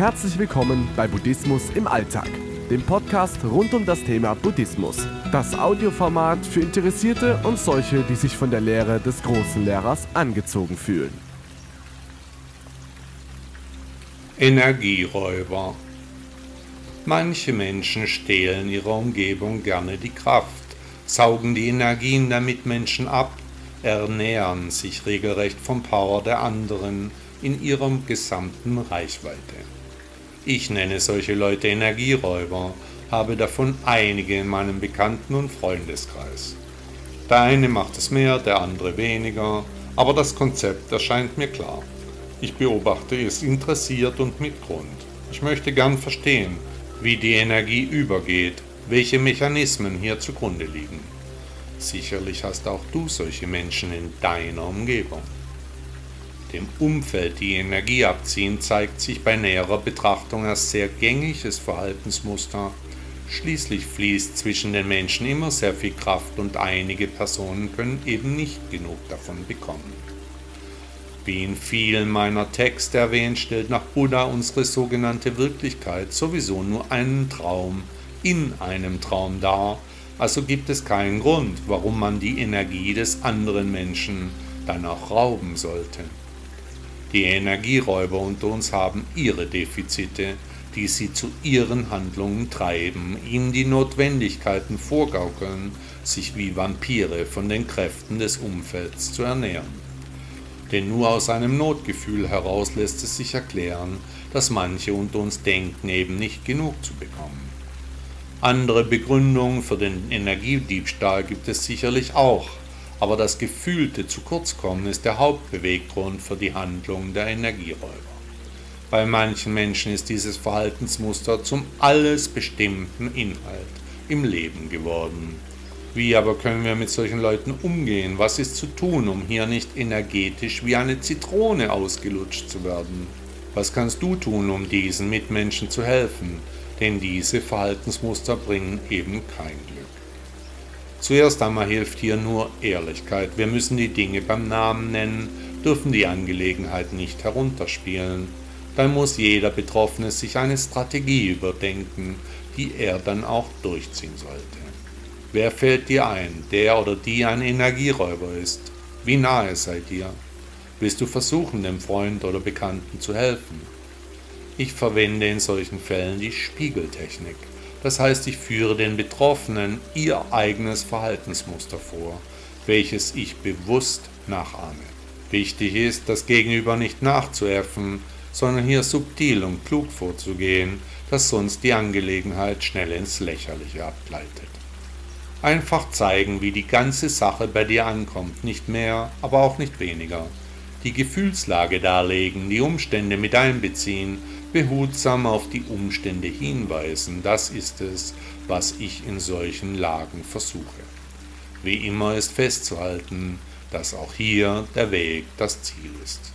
Herzlich willkommen bei Buddhismus im Alltag, dem Podcast rund um das Thema Buddhismus. Das Audioformat für Interessierte und solche, die sich von der Lehre des großen Lehrers angezogen fühlen. Energieräuber Manche Menschen stehlen ihrer Umgebung gerne die Kraft, saugen die Energien der Mitmenschen ab, ernähren sich regelrecht vom Power der anderen in ihrem gesamten Reichweite. Ich nenne solche Leute Energieräuber, habe davon einige in meinem Bekannten- und Freundeskreis. Der eine macht es mehr, der andere weniger, aber das Konzept erscheint mir klar. Ich beobachte es interessiert und mit Grund. Ich möchte gern verstehen, wie die Energie übergeht, welche Mechanismen hier zugrunde liegen. Sicherlich hast auch du solche Menschen in deiner Umgebung. Dem Umfeld die Energie abziehen zeigt sich bei näherer Betrachtung als sehr gängiges Verhaltensmuster. Schließlich fließt zwischen den Menschen immer sehr viel Kraft und einige Personen können eben nicht genug davon bekommen. Wie in vielen meiner Texte erwähnt, stellt nach Buddha unsere sogenannte Wirklichkeit sowieso nur einen Traum in einem Traum dar, also gibt es keinen Grund, warum man die Energie des anderen Menschen dann auch rauben sollte. Die Energieräuber unter uns haben ihre Defizite, die sie zu ihren Handlungen treiben, ihnen die Notwendigkeiten vorgaukeln, sich wie Vampire von den Kräften des Umfelds zu ernähren denn nur aus einem Notgefühl heraus lässt es sich erklären, dass manche unter uns denken, eben nicht genug zu bekommen. Andere Begründungen für den Energiediebstahl gibt es sicherlich auch, aber das gefühlte zu kurz kommen ist der Hauptbeweggrund für die Handlung der Energieräuber. Bei manchen Menschen ist dieses Verhaltensmuster zum alles bestimmten Inhalt im Leben geworden. Wie aber können wir mit solchen Leuten umgehen? Was ist zu tun, um hier nicht energetisch wie eine Zitrone ausgelutscht zu werden? Was kannst du tun, um diesen Mitmenschen zu helfen? Denn diese Verhaltensmuster bringen eben kein Glück. Zuerst einmal hilft hier nur Ehrlichkeit. Wir müssen die Dinge beim Namen nennen, dürfen die Angelegenheit nicht herunterspielen. Dann muss jeder Betroffene sich eine Strategie überdenken, die er dann auch durchziehen sollte. Wer fällt dir ein, der oder die ein Energieräuber ist? Wie nahe seid ihr? Willst du versuchen, dem Freund oder Bekannten zu helfen? Ich verwende in solchen Fällen die Spiegeltechnik. Das heißt, ich führe den Betroffenen ihr eigenes Verhaltensmuster vor, welches ich bewusst nachahme. Wichtig ist, das Gegenüber nicht nachzuäffen, sondern hier subtil und klug vorzugehen, dass sonst die Angelegenheit schnell ins Lächerliche abgleitet. Einfach zeigen, wie die ganze Sache bei dir ankommt, nicht mehr, aber auch nicht weniger. Die Gefühlslage darlegen, die Umstände mit einbeziehen, behutsam auf die Umstände hinweisen, das ist es, was ich in solchen Lagen versuche. Wie immer ist festzuhalten, dass auch hier der Weg das Ziel ist.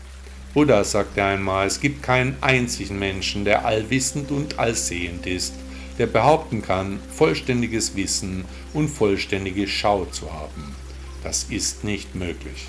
Buddha sagte einmal, es gibt keinen einzigen Menschen, der allwissend und allsehend ist, der behaupten kann, vollständiges Wissen und vollständige Schau zu haben. Das ist nicht möglich.